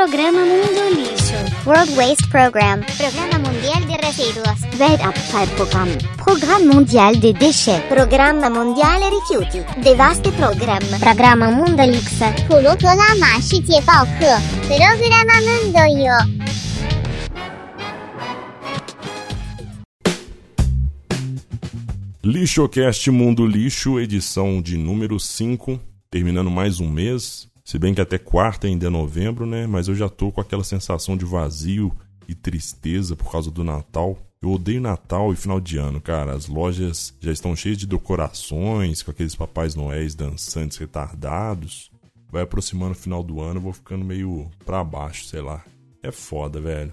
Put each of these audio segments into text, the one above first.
Programa Mundo Lixo. World Waste Program. Programa Mundial de Residuos. Weltabfallprogramm. Programme mondial des déchets. Programma Mondiale Rifiuti. Devaste Program. Programa Mundalix. 普罗格拉玛世界报课。Programa Mundo Yo。 Lixocast Mundo Lixo, edição de número 5, terminando mais um mês. Se bem que até quarta ainda é novembro, né? Mas eu já tô com aquela sensação de vazio e tristeza por causa do Natal. Eu odeio Natal e final de ano, cara. As lojas já estão cheias de decorações, com aqueles papais noéis dançantes retardados. Vai aproximando o final do ano, eu vou ficando meio pra baixo, sei lá. É foda, velho.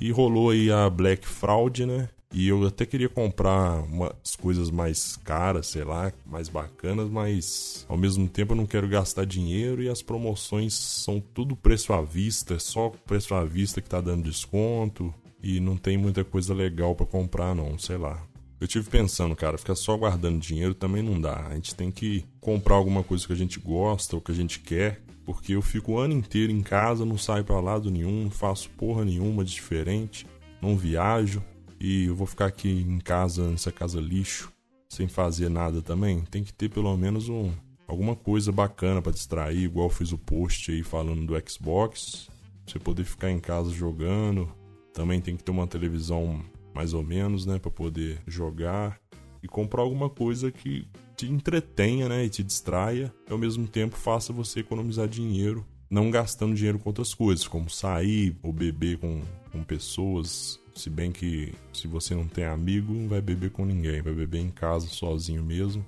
E rolou aí a Black Fraud, né? E eu até queria comprar umas coisas mais caras, sei lá, mais bacanas, mas ao mesmo tempo eu não quero gastar dinheiro e as promoções são tudo preço à vista, é só preço à vista que tá dando desconto e não tem muita coisa legal para comprar não, sei lá. Eu tive pensando, cara, ficar só guardando dinheiro também não dá. A gente tem que comprar alguma coisa que a gente gosta ou que a gente quer, porque eu fico o ano inteiro em casa, não saio para lado nenhum, não faço porra nenhuma de diferente, não viajo e eu vou ficar aqui em casa, nessa casa lixo, sem fazer nada também, tem que ter pelo menos um, alguma coisa bacana para distrair, igual fiz o post aí falando do Xbox, você poder ficar em casa jogando. Também tem que ter uma televisão mais ou menos, né, para poder jogar. E comprar alguma coisa que te entretenha, né, e te distraia, e ao mesmo tempo faça você economizar dinheiro, não gastando dinheiro com outras coisas, como sair ou beber com, com pessoas se bem que se você não tem amigo, não vai beber com ninguém, vai beber em casa sozinho mesmo,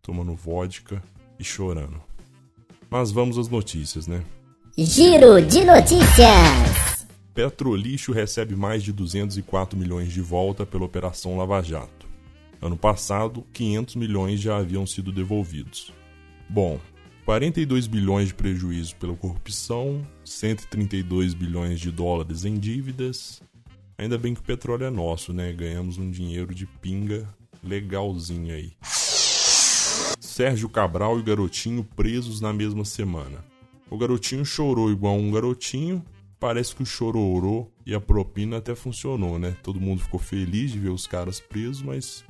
tomando vodka e chorando. Mas vamos às notícias, né? Giro de notícias. Petrolixo recebe mais de 204 milhões de volta pela Operação Lava Jato. Ano passado, 500 milhões já haviam sido devolvidos. Bom, 42 bilhões de prejuízo pela corrupção, 132 bilhões de dólares em dívidas, Ainda bem que o petróleo é nosso, né? Ganhamos um dinheiro de pinga legalzinho aí. Sérgio Cabral e o garotinho presos na mesma semana. O garotinho chorou igual um garotinho. Parece que o chororô e a propina até funcionou, né? Todo mundo ficou feliz de ver os caras presos, mas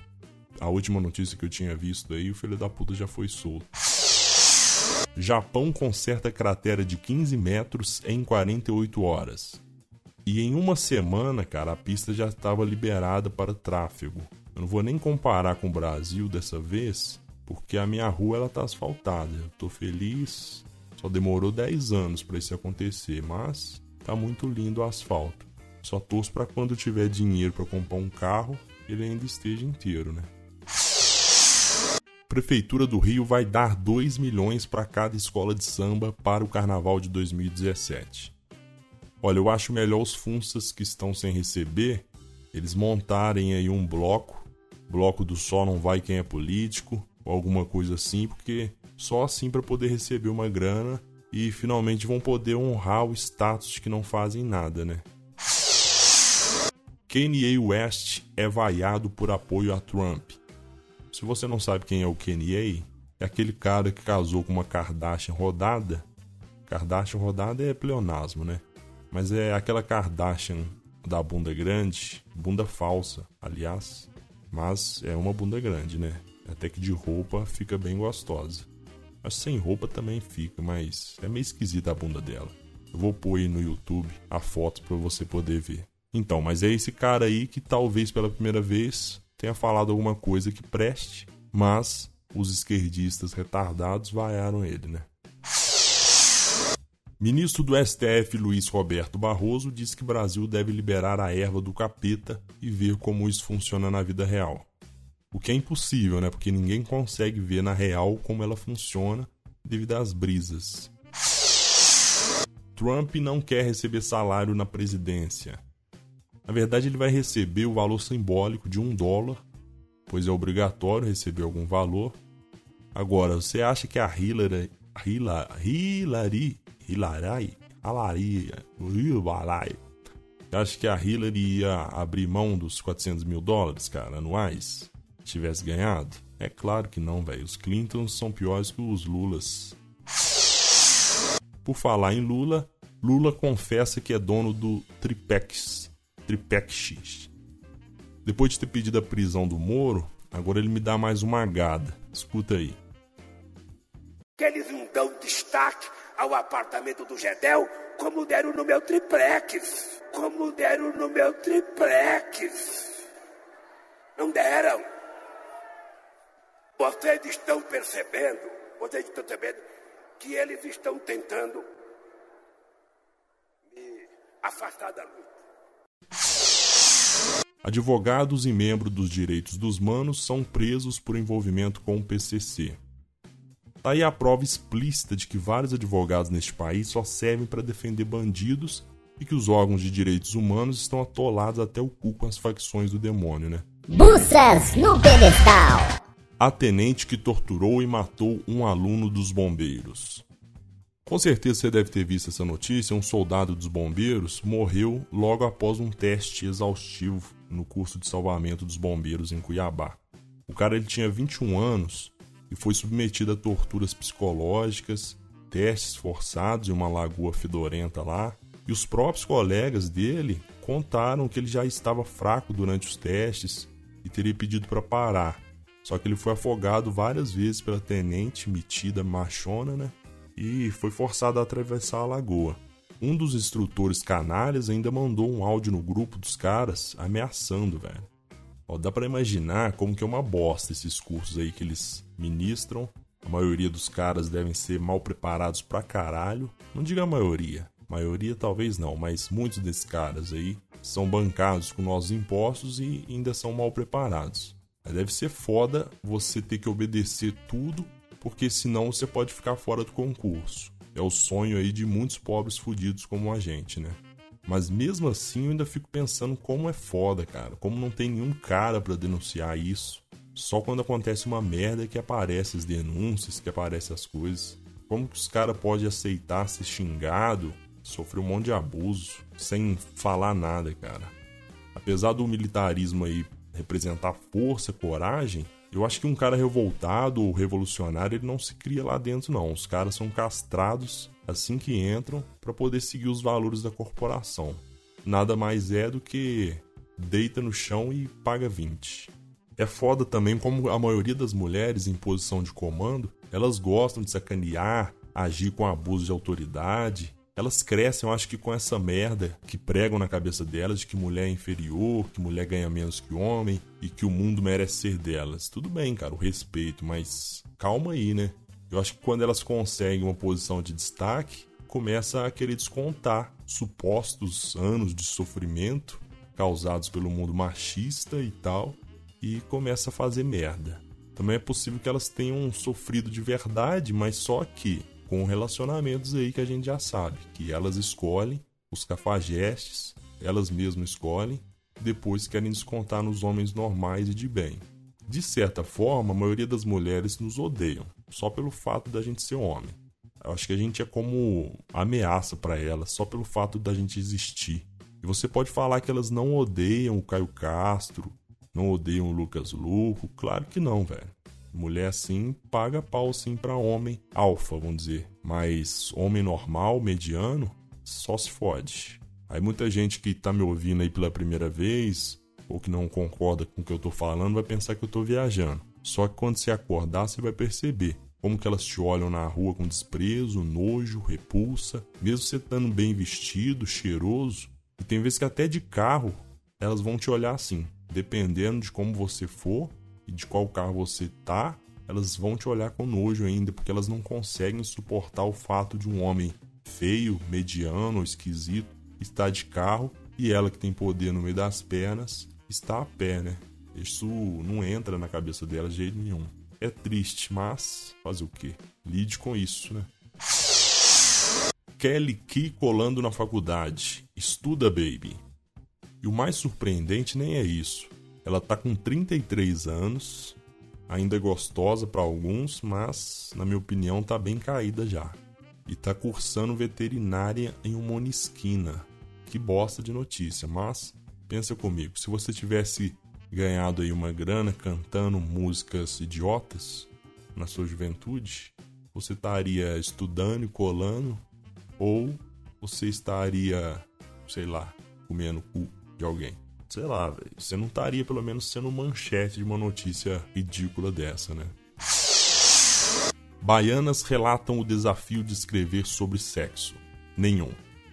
a última notícia que eu tinha visto aí, o filho da puta já foi solto. Japão conserta cratera de 15 metros em 48 horas. E em uma semana, cara, a pista já estava liberada para tráfego. Eu não vou nem comparar com o Brasil dessa vez, porque a minha rua ela tá asfaltada. Eu tô feliz. Só demorou 10 anos para isso acontecer, mas tá muito lindo o asfalto. Só torço para quando tiver dinheiro para comprar um carro, ele ainda esteja inteiro, né? Prefeitura do Rio vai dar 2 milhões para cada escola de samba para o carnaval de 2017. Olha, eu acho melhor os funsas que estão sem receber, eles montarem aí um bloco, bloco do só não vai quem é político, ou alguma coisa assim, porque só assim para poder receber uma grana e finalmente vão poder honrar o status de que não fazem nada, né? Kanye West é vaiado por apoio a Trump. Se você não sabe quem é o Kanye, é aquele cara que casou com uma Kardashian rodada. Kardashian rodada é pleonasmo, né? Mas é aquela Kardashian da bunda grande, bunda falsa, aliás. Mas é uma bunda grande, né? Até que de roupa fica bem gostosa. Mas sem roupa também fica, mas é meio esquisita a bunda dela. Eu vou pôr aí no YouTube a foto para você poder ver. Então, mas é esse cara aí que talvez pela primeira vez tenha falado alguma coisa que preste, mas os esquerdistas retardados vaiaram ele, né? Ministro do STF Luiz Roberto Barroso disse que Brasil deve liberar a erva do capeta e ver como isso funciona na vida real. O que é impossível, né? Porque ninguém consegue ver na real como ela funciona devido às brisas. Trump não quer receber salário na presidência. Na verdade, ele vai receber o valor simbólico de um dólar, pois é obrigatório receber algum valor. Agora, você acha que a Hillary, Hillary, Hillary Hilary, Alari, Hilary. Acho que a Hillary ia abrir mão dos 400 mil dólares, cara, anuais, se tivesse ganhado? É claro que não, velho. Os Clintons são piores que os Lulas. Por falar em Lula, Lula confessa que é dono do Tripex, Tripex. Depois de ter pedido a prisão do Moro, agora ele me dá mais uma agada. Escuta aí. Que eles não dão destaque ao apartamento do Gedel como deram no meu triplex. Como deram no meu triplex. Não deram. Vocês estão percebendo, vocês estão percebendo que eles estão tentando me afastar da luta. Advogados e membros dos direitos dos manos são presos por envolvimento com o PCC. Tá aí a prova explícita de que vários advogados neste país só servem para defender bandidos e que os órgãos de direitos humanos estão atolados até o cu com as facções do demônio, né? Buças no pedestal! a tenente que torturou e matou um aluno dos bombeiros. Com certeza você deve ter visto essa notícia: um soldado dos bombeiros morreu logo após um teste exaustivo no curso de salvamento dos bombeiros em Cuiabá. O cara ele tinha 21 anos e foi submetido a torturas psicológicas, testes forçados em uma lagoa fedorenta lá. E os próprios colegas dele contaram que ele já estava fraco durante os testes e teria pedido para parar. Só que ele foi afogado várias vezes pela tenente metida machona, né? E foi forçado a atravessar a lagoa. Um dos instrutores canalhas ainda mandou um áudio no grupo dos caras ameaçando, velho. Ó, dá para imaginar como que é uma bosta esses cursos aí que eles ministram. A maioria dos caras devem ser mal preparados pra caralho. Não diga a maioria, maioria talvez não, mas muitos desses caras aí são bancados com nossos impostos e ainda são mal preparados. Deve ser foda você ter que obedecer tudo, porque senão você pode ficar fora do concurso. É o sonho aí de muitos pobres fudidos como a gente, né? Mas mesmo assim eu ainda fico pensando como é foda, cara. Como não tem nenhum cara para denunciar isso. Só quando acontece uma merda que aparece as denúncias, que aparecem as coisas. Como que os caras podem aceitar ser xingado, sofrer um monte de abuso, sem falar nada, cara? Apesar do militarismo aí representar força, coragem, eu acho que um cara revoltado ou revolucionário ele não se cria lá dentro não. Os caras são castrados assim que entram para poder seguir os valores da corporação. Nada mais é do que deita no chão e paga 20. É foda também como a maioria das mulheres em posição de comando, elas gostam de sacanear, agir com abuso de autoridade, elas crescem, eu acho que com essa merda que pregam na cabeça delas de que mulher é inferior, que mulher ganha menos que homem e que o mundo merece ser delas. Tudo bem, cara, o respeito, mas calma aí, né? Eu acho que quando elas conseguem uma posição de destaque, começa a querer descontar supostos anos de sofrimento causados pelo mundo machista e tal, e começa a fazer merda. Também é possível que elas tenham sofrido de verdade, mas só que com relacionamentos aí que a gente já sabe, que elas escolhem os cafajestes, elas mesmas escolhem, depois querem descontar nos homens normais e de bem. De certa forma, a maioria das mulheres nos odeiam, só pelo fato da gente ser homem. Eu acho que a gente é como ameaça para elas, só pelo fato da gente existir. E você pode falar que elas não odeiam o Caio Castro, não odeiam o Lucas Luco, claro que não, velho. Mulher sim paga pau sim para homem alfa, vamos dizer. Mas homem normal, mediano, só se fode. Aí muita gente que tá me ouvindo aí pela primeira vez, ou que não concorda com o que eu tô falando, vai pensar que eu tô viajando. Só que quando você acordar, você vai perceber como que elas te olham na rua com desprezo, nojo, repulsa, mesmo você estando bem vestido, cheiroso. E tem vezes que até de carro elas vão te olhar assim, dependendo de como você for, e de qual carro você tá, elas vão te olhar com nojo ainda, porque elas não conseguem suportar o fato de um homem feio, mediano esquisito estar de carro e ela que tem poder no meio das pernas está a pé, né? Isso não entra na cabeça dela de jeito nenhum. É triste, mas fazer o quê? Lide com isso, né? Kelly Key colando na faculdade. Estuda, baby. E o mais surpreendente nem é isso. Ela tá com 33 anos, ainda é gostosa para alguns, mas na minha opinião tá bem caída já. E tá cursando veterinária em uma esquina. Que bosta de notícia, mas pensa comigo, se você tivesse ganhado aí uma grana cantando músicas idiotas na sua juventude, você estaria estudando e colando ou você estaria, sei lá, comendo cu de alguém? Sei lá, velho. Você não estaria, pelo menos, sendo manchete de uma notícia ridícula dessa, né? Baianas relatam o desafio de escrever sobre sexo. Nenhum.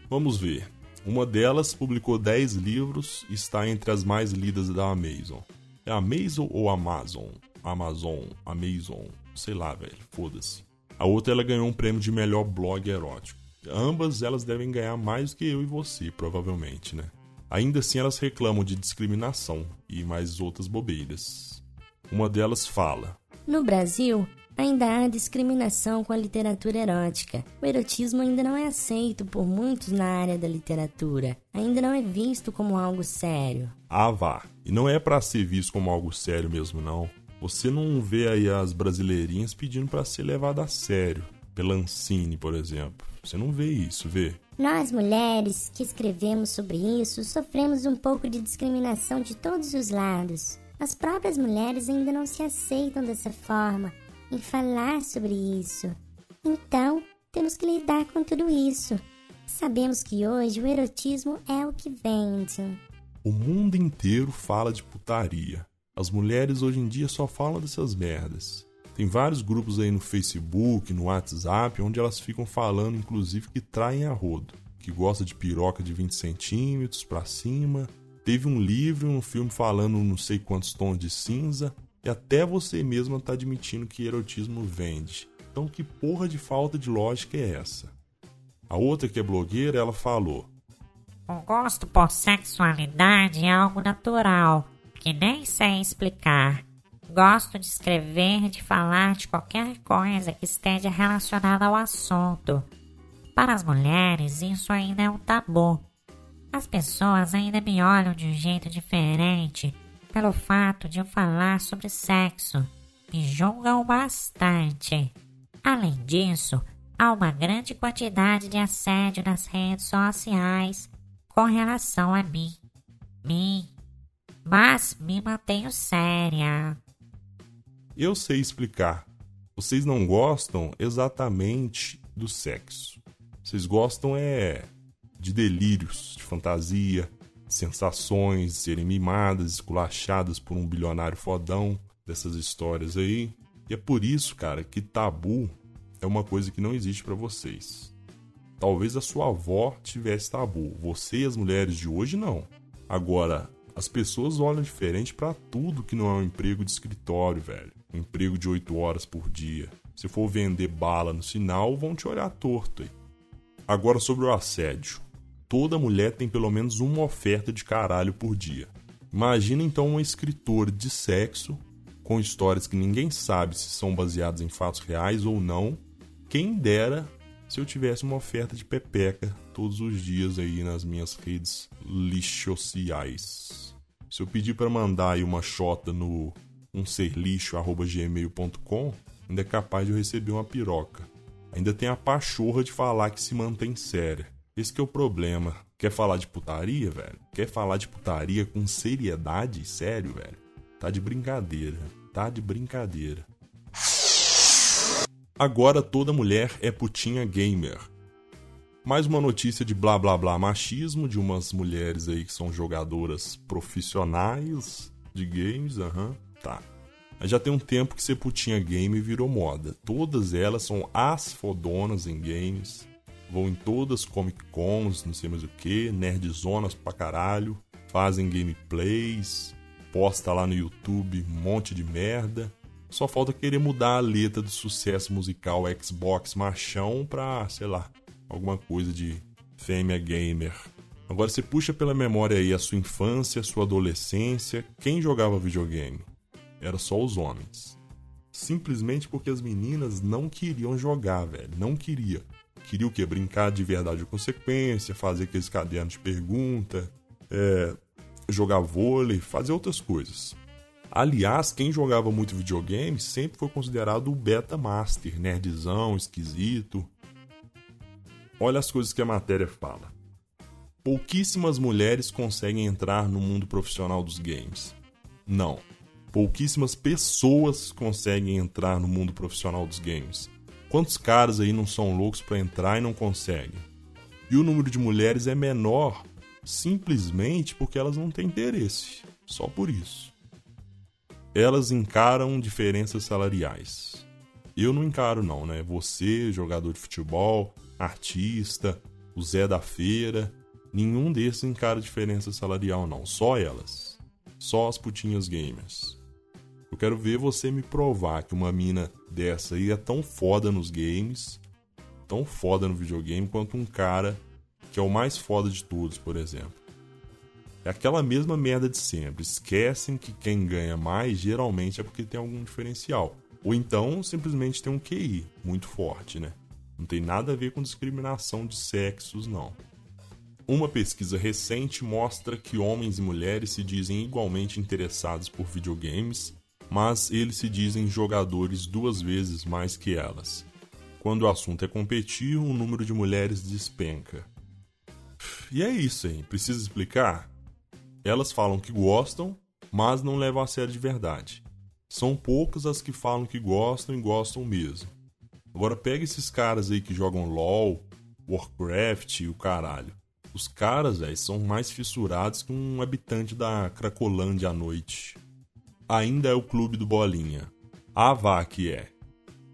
Vamos ver. Uma delas publicou 10 livros e está entre as mais lidas da Amazon. É Amazon ou Amazon? Amazon, Amazon, sei lá, velho, foda-se. A outra ela ganhou um prêmio de melhor blog erótico. Ambas elas devem ganhar mais do que eu e você, provavelmente, né? Ainda assim elas reclamam de discriminação e mais outras bobeiras. Uma delas fala: No Brasil, ainda há discriminação com a literatura erótica. O erotismo ainda não é aceito por muitos na área da literatura. Ainda não é visto como algo sério. Ah, vá. E não é para ser visto como algo sério mesmo, não. Você não vê aí as brasileirinhas pedindo para ser levada a sério. Pela Ancine, por exemplo. Você não vê isso, vê? Nós mulheres que escrevemos sobre isso sofremos um pouco de discriminação de todos os lados. As próprias mulheres ainda não se aceitam dessa forma em falar sobre isso. Então, temos que lidar com tudo isso. Sabemos que hoje o erotismo é o que vende. O mundo inteiro fala de putaria. As mulheres hoje em dia só falam dessas merdas. Tem vários grupos aí no Facebook, no WhatsApp, onde elas ficam falando, inclusive, que traem a rodo, que gosta de piroca de 20 centímetros pra cima. Teve um livro, um filme falando não sei quantos tons de cinza. E até você mesma tá admitindo que erotismo vende. Então que porra de falta de lógica é essa? A outra que é blogueira, ela falou: O gosto por sexualidade é algo natural, que nem sei explicar. Gosto de escrever, de falar de qualquer coisa que esteja relacionada ao assunto. Para as mulheres, isso ainda é um tabu. As pessoas ainda me olham de um jeito diferente pelo fato de eu falar sobre sexo. Me julgam bastante. Além disso, há uma grande quantidade de assédio nas redes sociais com relação a mim. Mim. Mas me mantenho séria. Eu sei explicar. Vocês não gostam exatamente do sexo. Vocês gostam é de delírios, de fantasia, sensações, serem mimadas, esculachadas por um bilionário fodão, dessas histórias aí. E é por isso, cara, que tabu é uma coisa que não existe para vocês. Talvez a sua avó tivesse tabu, você e as mulheres de hoje não. Agora, as pessoas olham diferente para tudo que não é um emprego de escritório, velho. Emprego de 8 horas por dia. Se for vender bala no sinal, vão te olhar torto aí. Agora sobre o assédio toda mulher tem pelo menos uma oferta de caralho por dia. Imagina então um escritor de sexo com histórias que ninguém sabe se são baseadas em fatos reais ou não. Quem dera se eu tivesse uma oferta de pepeca todos os dias aí nas minhas redes lixociais. Se eu pedir para mandar aí uma chota no umserlixo@gmail.com, ainda é capaz de eu receber uma piroca. Ainda tem a pachorra de falar que se mantém séria. Esse que é o problema. Quer falar de putaria, velho? Quer falar de putaria com seriedade? Sério, velho? Tá de brincadeira. Tá de brincadeira. Agora toda mulher é putinha gamer. Mais uma notícia de blá blá blá machismo de umas mulheres aí que são jogadoras profissionais de games, aham, uhum, tá. Mas já tem um tempo que ser putinha game virou moda. Todas elas são as fodonas em games vão em todas Comic Cons, não sei mais o que, nerdzonas pra caralho, fazem gameplays, posta lá no YouTube um monte de merda. Só falta querer mudar a letra do sucesso musical Xbox machão pra, sei lá, alguma coisa de fêmea gamer. Agora você puxa pela memória aí a sua infância, a sua adolescência, quem jogava videogame? Era só os homens. Simplesmente porque as meninas não queriam jogar, velho. Não queria queria o quê? Brincar de verdade ou consequência, fazer aqueles cadernos de pergunta, é, jogar vôlei, fazer outras coisas. Aliás, quem jogava muito videogame sempre foi considerado o beta master, nerdzão, esquisito. Olha as coisas que a matéria fala. Pouquíssimas mulheres conseguem entrar no mundo profissional dos games. Não. Pouquíssimas pessoas conseguem entrar no mundo profissional dos games. Quantos caras aí não são loucos para entrar e não conseguem? E o número de mulheres é menor simplesmente porque elas não têm interesse. Só por isso. Elas encaram diferenças salariais. Eu não encaro, não, né? Você, jogador de futebol, artista, o Zé da feira, nenhum desses encara diferença salarial, não. Só elas. Só as putinhas gamers. Eu quero ver você me provar que uma mina dessa aí é tão foda nos games, tão foda no videogame, quanto um cara que é o mais foda de todos, por exemplo. É aquela mesma merda de sempre. Esquecem que quem ganha mais geralmente é porque tem algum diferencial. Ou então simplesmente tem um QI muito forte, né? Não tem nada a ver com discriminação de sexos, não. Uma pesquisa recente mostra que homens e mulheres se dizem igualmente interessados por videogames, mas eles se dizem jogadores duas vezes mais que elas. Quando o assunto é competir, o número de mulheres despenca. E é isso, hein? Precisa explicar? Elas falam que gostam, mas não levam a sério de verdade. São poucas as que falam que gostam e gostam mesmo. Agora pega esses caras aí que jogam LOL, Warcraft e o caralho. Os caras, velho, são mais fissurados que um habitante da Cracolândia à noite. Ainda é o clube do Bolinha. Vá que é.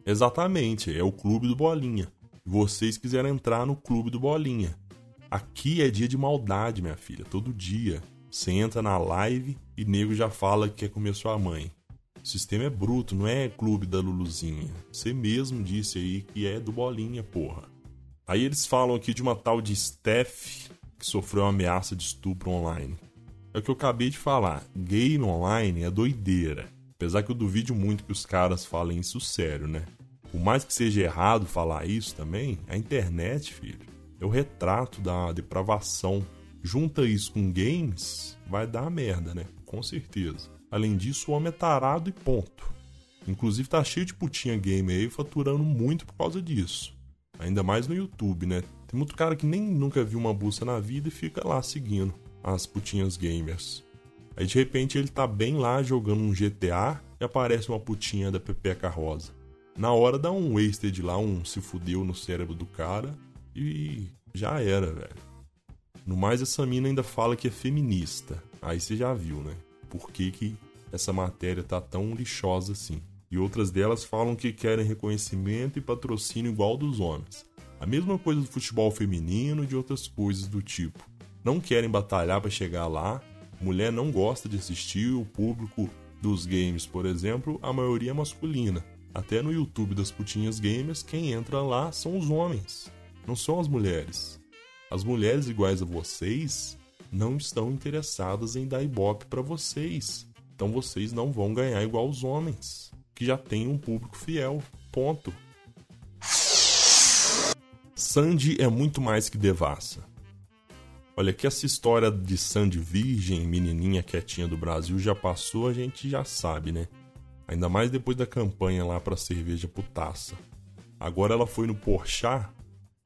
Exatamente, é o clube do Bolinha. Vocês quiserem entrar no clube do Bolinha. Aqui é dia de maldade, minha filha, todo dia. Você entra na live e nego já fala que quer comer sua mãe. O sistema é bruto, não é clube da Luluzinha. Você mesmo disse aí que é do Bolinha, porra. Aí eles falam aqui de uma tal de Steph que sofreu uma ameaça de estupro online. É o que eu acabei de falar. Gay no online é doideira. Apesar que eu duvido muito que os caras falem isso sério, né? Por mais que seja errado falar isso também, a internet, filho, é o retrato da depravação. Junta isso com games, vai dar merda, né? Com certeza. Além disso, o homem é tarado e ponto. Inclusive tá cheio de putinha game aí faturando muito por causa disso. Ainda mais no YouTube, né? Tem muito cara que nem nunca viu uma buça na vida e fica lá seguindo as putinhas gamers. Aí de repente ele tá bem lá jogando um GTA e aparece uma putinha da Pepeca Rosa. Na hora dá um wasted lá, um se fudeu no cérebro do cara e já era, velho. No mais, essa mina ainda fala que é feminista. Aí você já viu, né? por que, que essa matéria tá tão lixosa assim. E outras delas falam que querem reconhecimento e patrocínio igual dos homens. A mesma coisa do futebol feminino e de outras coisas do tipo. Não querem batalhar para chegar lá. Mulher não gosta de assistir, o público dos games, por exemplo, a maioria é masculina. Até no YouTube das putinhas gamers, quem entra lá são os homens, não são as mulheres. As mulheres iguais a vocês não estão interessadas em dar ibope para vocês. Então vocês não vão ganhar igual os homens, que já têm um público fiel. Ponto. Sandy é muito mais que devassa. Olha que essa história de Sandy virgem, menininha quietinha do Brasil já passou, a gente já sabe, né? Ainda mais depois da campanha lá para cerveja putaça. Agora ela foi no Porchat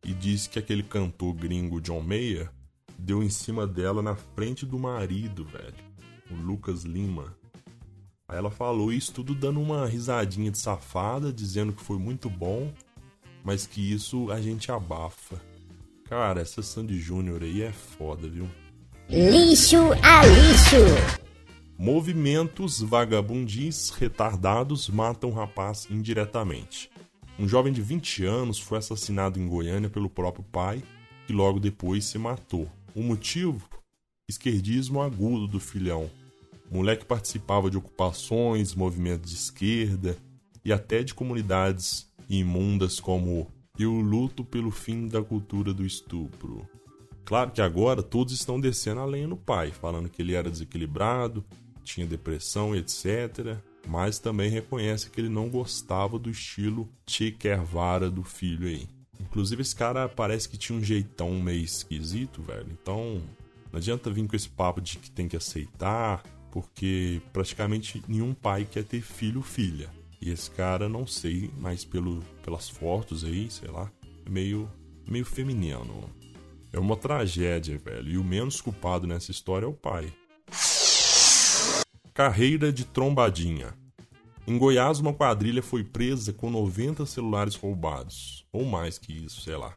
e disse que aquele cantor gringo John Mayer deu em cima dela na frente do marido, velho. O Lucas Lima. Aí ela falou isso tudo dando uma risadinha de safada, dizendo que foi muito bom, mas que isso a gente abafa. Cara, essa Sandy Júnior aí é foda, viu? Lixo a lixo! Movimentos vagabundis retardados matam rapaz indiretamente. Um jovem de 20 anos foi assassinado em Goiânia pelo próprio pai, que logo depois se matou. O motivo? Esquerdismo agudo do filhão. O moleque participava de ocupações, movimentos de esquerda e até de comunidades imundas como Eu luto pelo fim da cultura do estupro. Claro que agora todos estão descendo a lenha no pai, falando que ele era desequilibrado, tinha depressão, etc. Mas também reconhece que ele não gostava do estilo Guevara do filho aí. Inclusive, esse cara parece que tinha um jeitão meio esquisito, velho. Então, não adianta vir com esse papo de que tem que aceitar, porque praticamente nenhum pai quer ter filho ou filha. E esse cara, não sei, mas pelo, pelas fotos aí, sei lá, é meio, meio feminino. É uma tragédia, velho. E o menos culpado nessa história é o pai. Carreira de trombadinha. Em Goiás, uma quadrilha foi presa com 90 celulares roubados, ou mais que isso, sei lá.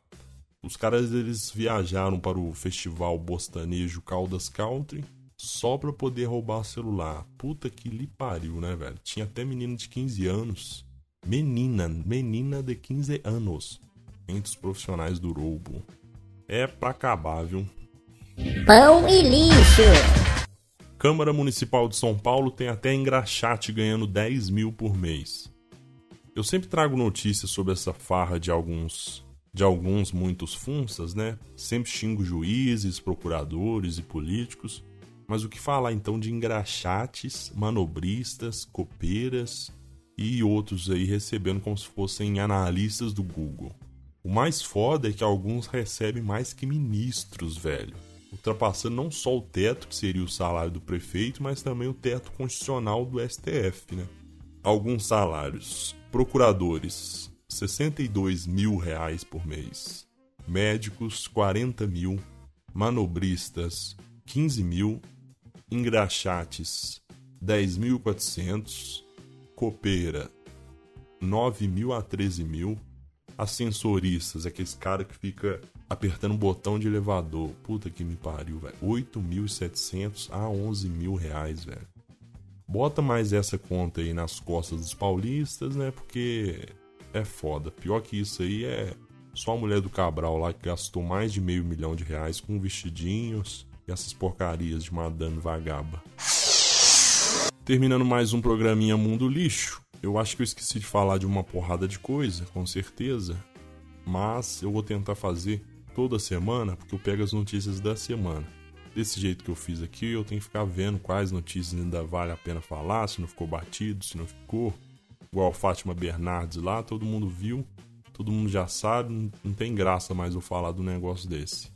Os caras eles viajaram para o festival bostanejo Caldas Country só pra poder roubar o celular. Puta que lhe pariu, né, velho? Tinha até menina de 15 anos. Menina, menina de 15 anos. Entre os profissionais do roubo. É pra acabar, viu? Pão e lixo. Câmara Municipal de São Paulo tem até engraxate ganhando 10 mil por mês. Eu sempre trago notícias sobre essa farra de alguns de alguns muitos funsas, né? Sempre xingo juízes, procuradores e políticos. Mas o que falar então de engraxates, manobristas, copeiras e outros aí recebendo como se fossem analistas do Google? O mais foda é que alguns recebem mais que ministros, velho. Ultrapassando não só o teto, que seria o salário do prefeito, mas também o teto constitucional do STF, né? Alguns salários. Procuradores, 62 mil reais por mês. Médicos, 40 mil. Manobristas, 15 mil engraxates 10.400, copeira 9.000 a 13.000, ascensoristas, aqueles cara que fica apertando um botão de elevador, puta que me pariu, velho, 8.700 a 11.000 reais, velho. Bota mais essa conta aí nas costas dos paulistas, né, porque é foda. Pior que isso aí é só a mulher do Cabral lá que gastou mais de meio milhão de reais com vestidinhos, essas porcarias de Madame Vagaba. Terminando mais um programinha Mundo Lixo. Eu acho que eu esqueci de falar de uma porrada de coisa, com certeza. Mas eu vou tentar fazer toda semana, porque eu pego as notícias da semana. Desse jeito que eu fiz aqui, eu tenho que ficar vendo quais notícias ainda vale a pena falar, se não ficou batido, se não ficou. Igual Fátima Bernardes lá, todo mundo viu, todo mundo já sabe, não tem graça mais eu falar do negócio desse.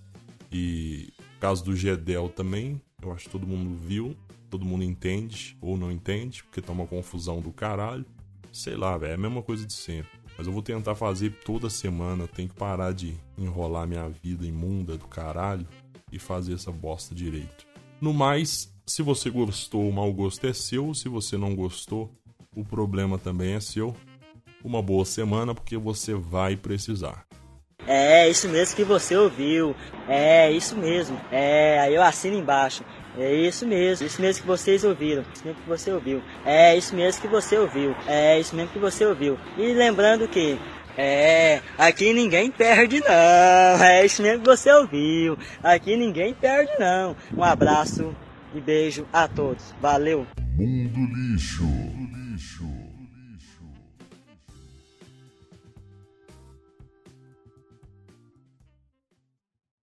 E caso do Gedel também, eu acho que todo mundo viu, todo mundo entende ou não entende, porque tá uma confusão do caralho. Sei lá, velho, é a mesma coisa de sempre. Mas eu vou tentar fazer toda semana, tenho que parar de enrolar minha vida imunda do caralho e fazer essa bosta direito. No mais, se você gostou, o mau gosto é seu. Se você não gostou, o problema também é seu. Uma boa semana, porque você vai precisar. É, isso mesmo que você ouviu. É, isso mesmo. É, aí eu assino embaixo. É isso mesmo, isso mesmo que vocês ouviram, isso mesmo que você ouviu. É isso mesmo que você ouviu. É isso mesmo que você ouviu. E lembrando que é, aqui ninguém perde não. É isso mesmo que você ouviu. Aqui ninguém perde não. Um abraço e beijo a todos. Valeu. Mundo Lixo.